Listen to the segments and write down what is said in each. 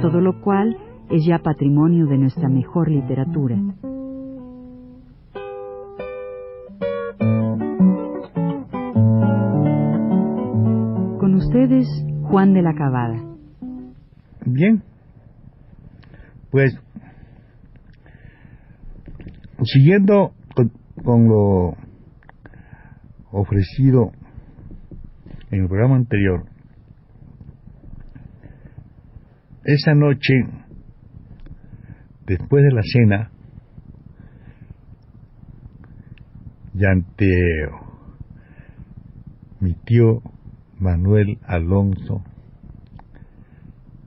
todo lo cual es ya patrimonio de nuestra mejor literatura. Con ustedes, Juan de la Cabada. Bien, pues siguiendo con, lo ofrecido en el programa anterior, esa noche, después de la cena, y ante mi tío Manuel Alonso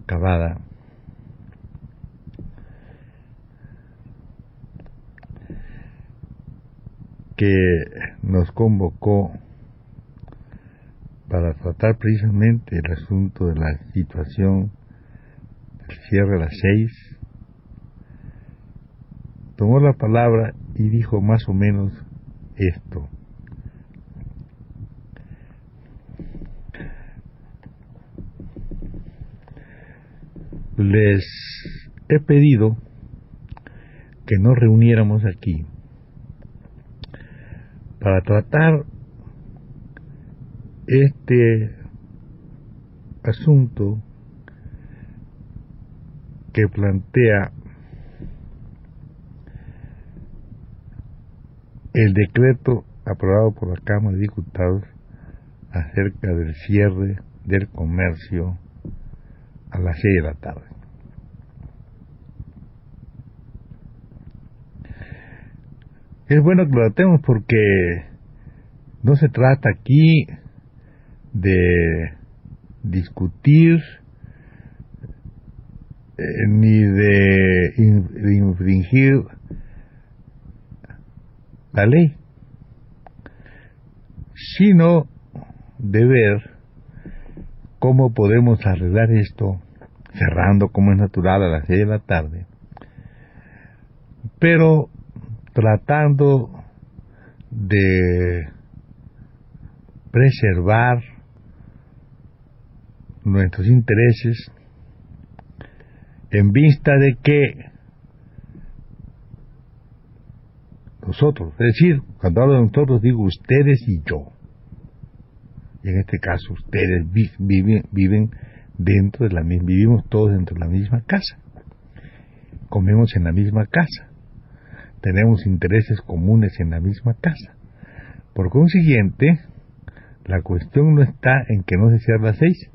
Cavada, que nos convocó para tratar precisamente el asunto de la situación cierre las seis, tomó la palabra y dijo más o menos esto. Les he pedido que nos reuniéramos aquí para tratar este asunto que plantea el decreto aprobado por la Cámara de Diputados acerca del cierre del comercio a las seis de la tarde. Es bueno que lo tratemos porque no se trata aquí de discutir eh, ni de, infringir la ley, sino de ver cómo podemos arreglar esto cerrando como es natural a las seis de la tarde, pero tratando de preservar nuestros intereses en vista de que nosotros, es decir, cuando hablo de nosotros digo ustedes y yo, y en este caso ustedes viven, dentro de la misma, vivimos todos dentro de la misma casa, comemos en la misma casa, tenemos intereses comunes en la misma casa. Por consiguiente, la cuestión no está en que no se cierre las seis,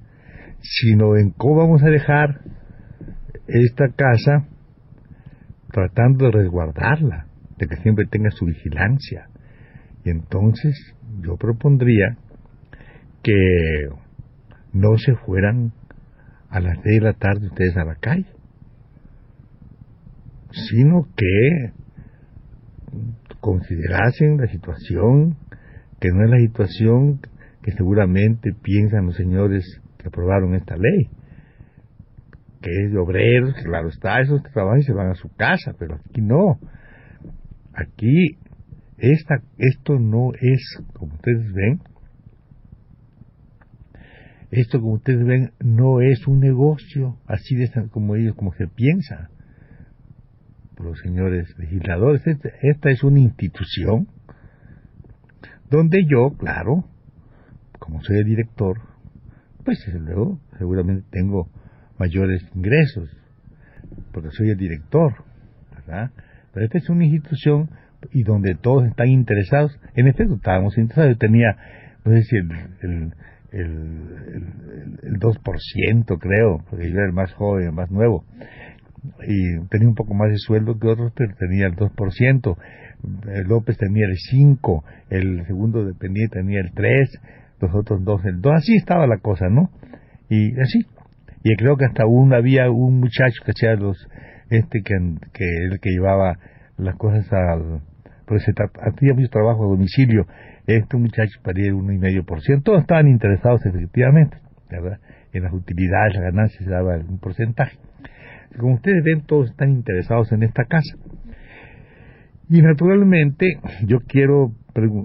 sino en cómo vamos a dejar esta casa tratando de resguardarla, de que siempre tenga su vigilancia. Y entonces yo propondría que no se fueran a las seis de la tarde ustedes a la calle, sino que considerasen la situación, que no es la situación que seguramente piensan los señores que aprobaron esta ley, que es de obreros, claro está, esos trabajan y se van a su casa, pero aquí no. Aquí esta, esto no es, como ustedes ven, esto como ustedes ven no es un negocio así de como ellos como se piensa los señores legisladores. Esta es una institución donde yo, claro, como soy el director, pues luego seguramente tengo mayores ingresos, porque soy el director, ¿verdad? Pero esta es una institución y donde todos están interesados, en efecto estábamos interesados, yo tenía, no sé si el, el, el, el 2% creo, porque yo era el más joven, el más nuevo, y tenía un poco más de sueldo que otros, pero tenía el 2%, López tenía el 5%, el segundo dependiente tenía el 3%, los otros dos el 2%, así estaba la cosa, ¿no? Y así. Y creo que hasta un, había un muchacho que hacía los, este que, que el que llevaba las cosas al, pues hacía mucho trabajo a domicilio, este muchacho paría el uno y medio por ciento, todos estaban interesados efectivamente, ¿verdad? En las utilidades, las ganancias se daba un porcentaje. Como ustedes ven, todos están interesados en esta casa. Y naturalmente, yo quiero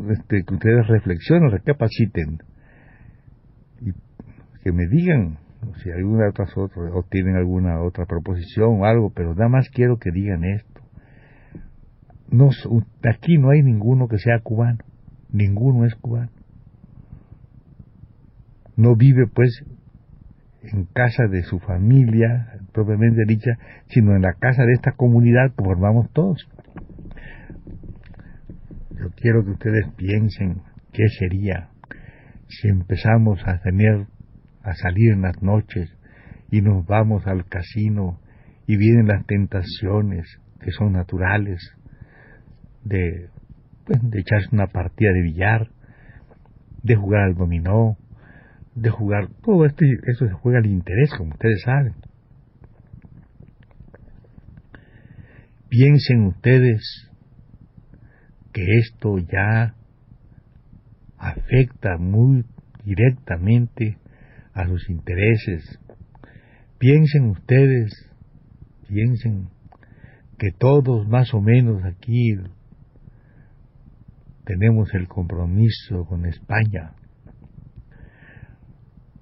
este, que ustedes reflexionen, recapaciten, y que me digan si alguna otra o tienen alguna otra proposición o algo, pero nada más quiero que digan esto. No, aquí no hay ninguno que sea cubano, ninguno es cubano. No vive pues en casa de su familia propiamente dicha, sino en la casa de esta comunidad que formamos todos. Yo quiero que ustedes piensen qué sería si empezamos a tener a salir en las noches y nos vamos al casino y vienen las tentaciones que son naturales de, pues, de echarse una partida de billar, de jugar al dominó, de jugar, todo esto, eso se juega al interés, como ustedes saben. Piensen ustedes que esto ya afecta muy directamente a sus intereses. Piensen ustedes, piensen que todos más o menos aquí tenemos el compromiso con España.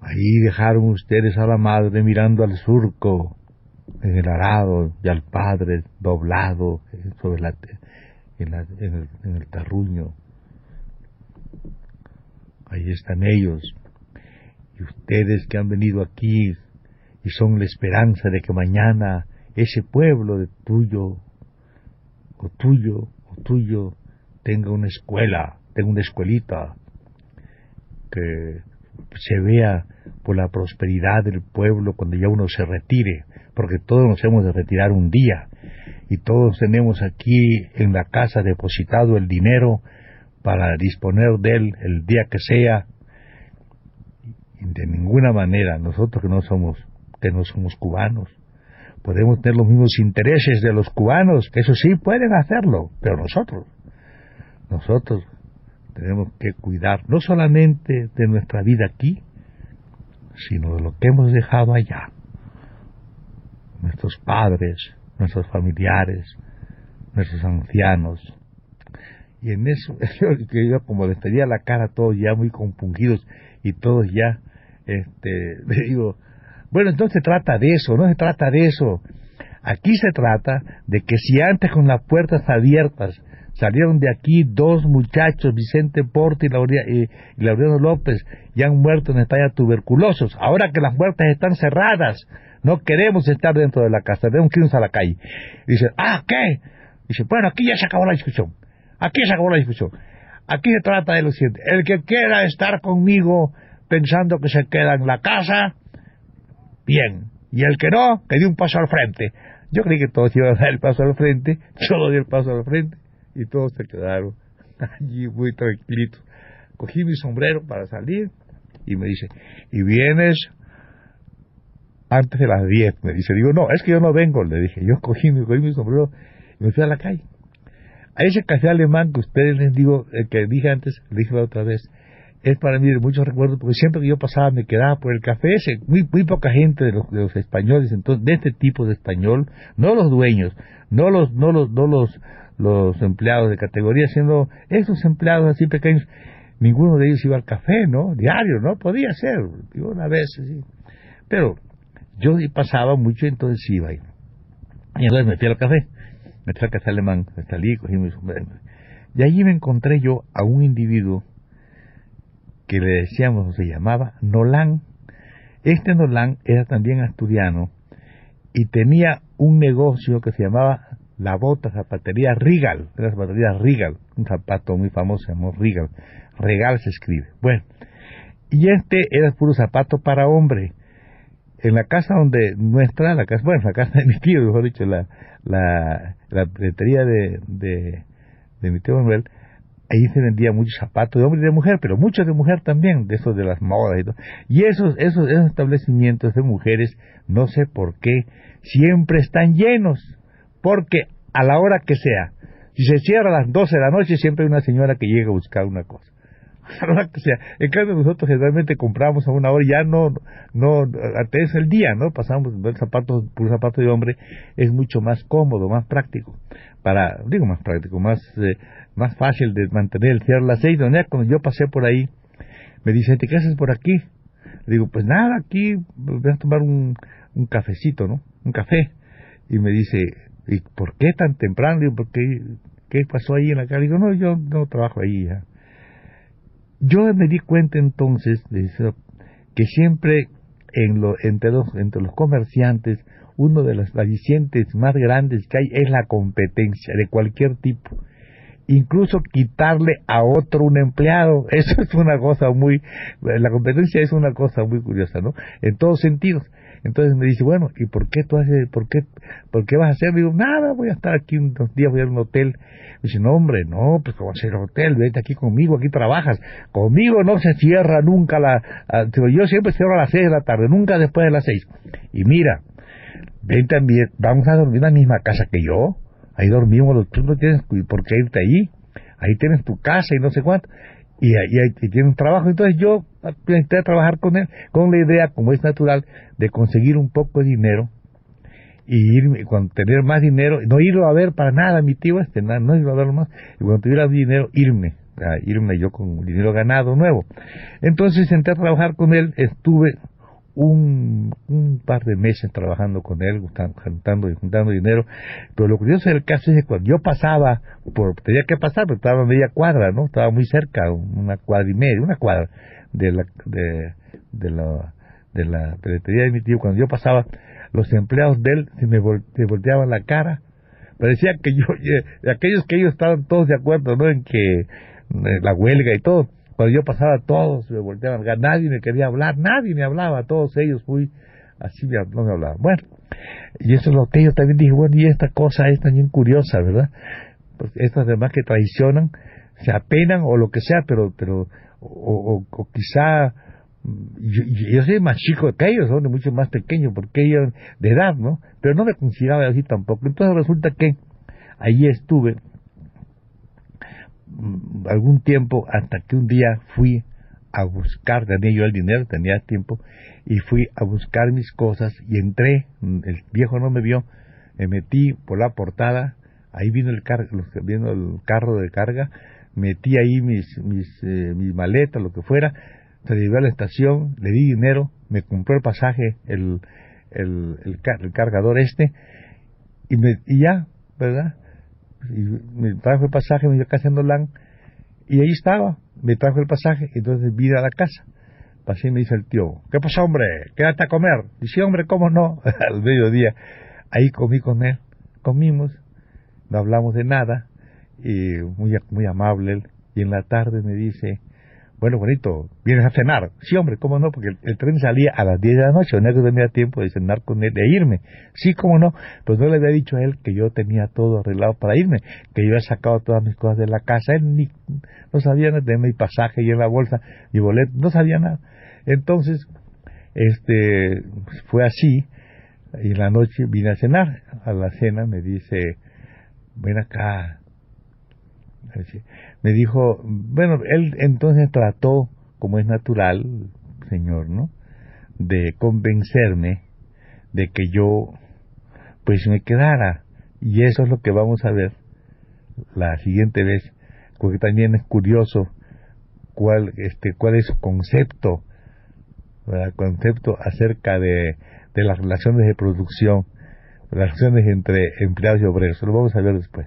Ahí dejaron ustedes a la madre mirando al surco en el arado y al padre doblado sobre la, en, el, en el tarruño. Ahí están ellos y ustedes que han venido aquí y son la esperanza de que mañana ese pueblo de tuyo, o tuyo, o tuyo, tenga una escuela, tenga una escuelita, que se vea por la prosperidad del pueblo cuando ya uno se retire, porque todos nos hemos de retirar un día y todos tenemos aquí en la casa depositado el dinero para disponer de él el día que sea de ninguna manera nosotros que no somos que no somos cubanos podemos tener los mismos intereses de los cubanos eso sí pueden hacerlo pero nosotros nosotros tenemos que cuidar no solamente de nuestra vida aquí sino de lo que hemos dejado allá. Nuestros padres nuestros familiares nuestros ancianos. Y en eso yo como les tenía la cara todos ya muy compungidos y todos ya este, le digo, bueno, entonces se trata de eso, no se trata de eso. Aquí se trata de que si antes con las puertas abiertas salieron de aquí dos muchachos, Vicente Porte y, y, Laureano López, y han muerto en España tuberculosos, ahora que las puertas están cerradas, no queremos estar dentro de la casa, debemos irnos a la calle. dice, ah, ¿qué? Dice, bueno, aquí ya se acabó la discusión, aquí se acabó la discusión. Aquí se trata de lo siguiente, el que quiera estar conmigo pensando que se queda en la casa, bien. Y el que no, que dé un paso al frente. Yo creí que todos iban a dar el paso al frente, yo di el paso al frente y todos se quedaron allí muy tranquilitos. Cogí mi sombrero para salir y me dice, ¿y vienes antes de las 10? Me dice, digo, no, es que yo no vengo, le dije, yo cogí, mi sombrero y me fui a la calle. A ese café alemán que ustedes les digo, el que dije antes, le dije la otra vez, es para mí muchos recuerdos, porque siempre que yo pasaba me quedaba por el café ese, muy, muy poca gente de los, españoles, entonces, de este tipo de español, no los dueños, no los, no los, no los, los empleados de categoría, sino esos empleados así pequeños, ninguno de ellos iba al café, ¿no? Diario, ¿no? Podía ser, una vez. Pero yo pasaba mucho, entonces iba. Y entonces me fui al café, me fui al café alemán, salí, cogí mi sombrero. Y allí me encontré yo a un individuo que le decíamos, se llamaba Nolan. Este Nolan era también asturiano y tenía un negocio que se llamaba la bota zapatería Regal, la zapatería Regal, un zapato muy famoso, se llamó Regal, Regal se escribe. Bueno, y este era puro zapato para hombre. En la casa donde nuestra, la casa, bueno, la casa de mi tío, mejor dicho, la, la, la de, de, de mi tío Manuel, ahí se vendía muchos zapatos de hombre y de mujer, pero muchos de mujer también, de esos de las modas y todo. Y esos, esos, esos establecimientos de mujeres, no sé por qué, siempre están llenos, porque a la hora que sea, si se cierra a las 12 de la noche, siempre hay una señora que llega a buscar una cosa. A la hora que sea. En cambio, nosotros generalmente compramos a una hora y ya no, no, antes el día, ¿no? Pasamos el zapato, por zapato de hombre, es mucho más cómodo, más práctico. Para, digo más práctico, más, eh, más fácil de mantener el cierre a las seis. Donde cuando yo pasé por ahí, me dice, ¿te qué haces por aquí? Le digo, pues nada, aquí voy a tomar un, un cafecito, ¿no? Un café. Y me dice, ¿y por qué tan temprano? Digo, ¿por qué, qué pasó ahí en la calle? Digo, no, yo no trabajo ahí. Yo me di cuenta entonces de eso, que siempre en lo, entre, los, entre los comerciantes, uno de los alicientes más grandes que hay es la competencia de cualquier tipo. Incluso quitarle a otro un empleado, eso es una cosa muy, la competencia es una cosa muy curiosa, ¿no? En todos sentidos. Entonces me dice, bueno, ¿y por qué tú haces, por qué, por qué vas a hacer? Digo, nada, voy a estar aquí unos días, voy a ir a un hotel. Me dice, no, hombre, no, pues como hacer hotel, vete aquí conmigo, aquí trabajas. Conmigo no se cierra nunca la, yo siempre cierro a las seis de la tarde, nunca después de las seis. Y mira, ven también, vamos a dormir en la misma casa que yo. Ahí dormimos, tú no tienes por qué irte ahí. Ahí tienes tu casa y no sé cuánto y, y, tiene un trabajo. Entonces yo intenté trabajar con él con la idea, como es natural, de conseguir un poco de dinero y irme, cuando tener más dinero, no irlo a ver para nada, mi tío este, no irlo a ver más, y cuando tuviera dinero, irme, a irme yo con dinero ganado nuevo. Entonces intenté trabajar con él, estuve un, un, par de meses trabajando con él, juntando y juntando dinero. Pero lo curioso del caso es que cuando yo pasaba, por, tenía que pasar, pero estaba a media cuadra, ¿no? Estaba muy cerca, una cuadra y media, una cuadra de la, de, de la, de la de mi tío. Cuando yo pasaba, los empleados de él se me, volteaban la cara. Parecía que yo, aquellos que ellos estaban todos de acuerdo, ¿no? En que la huelga y todo cuando yo pasaba, todos me volteaban, nadie me quería hablar, nadie me hablaba, todos ellos fui, así no me hablaban. Bueno, y eso es lo que yo también dije, bueno, y esta cosa es también curiosa, ¿verdad? Pues estas demás que traicionan, se apenan o lo que sea, pero, pero, o, o, quizá, yo, yo, soy más chico que ellos, son mucho más pequeños, porque ellos de edad, ¿no? Pero no me consideraba así tampoco. Entonces resulta que ahí estuve Mm, algún tiempo hasta que un día fui a buscar, tenía yo el dinero, tenía tiempo, y fui a buscar mis cosas y entré, mm, el viejo no me vio, me metí por la portada, ahí vino el, car vino el carro de carga, metí ahí mis, mis, eh, mis maletas, lo que fuera, se llevé a la estación, le di dinero, me compró el pasaje, el, el, el, cargador este, y, me, y ya, ¿verdad? Y me trajo el pasaje, me dio casa en Dolán, y ahí estaba, me trajo el pasaje, entonces vine a la casa. Pasé y me dice el tío, ¿qué pasa hombre? Quédate a comer. Dice, hombre, ¿cómo no? Al mediodía, ahí comí con él, comimos, no hablamos de nada, y muy, muy amable él, y en la tarde me dice, bueno, bonito, ¿vienes a cenar? Sí, hombre, ¿cómo no? Porque el, tren salía a las 10 de la noche, no tenía tiempo de cenar con él, de irme. Sí, ¿cómo no? Pues no le había dicho a él que yo tenía todo arreglado para irme, que yo había sacado todas mis cosas de la casa, él ni, no sabía nada de mi pasaje y en la bolsa, mi boleto, no sabía nada. Entonces, este, fue así, y en la noche vine a cenar. A la cena me dice, ven acá, me dijo, bueno, él entonces trató, como es natural, Señor, ¿no? De convencerme de que yo, pues me quedara. Y eso es lo que vamos a ver la siguiente vez, porque también es curioso cuál, este, cuál es su concepto, concepto acerca de, de las relaciones de producción, relaciones entre empleados y obreros. Lo vamos a ver después.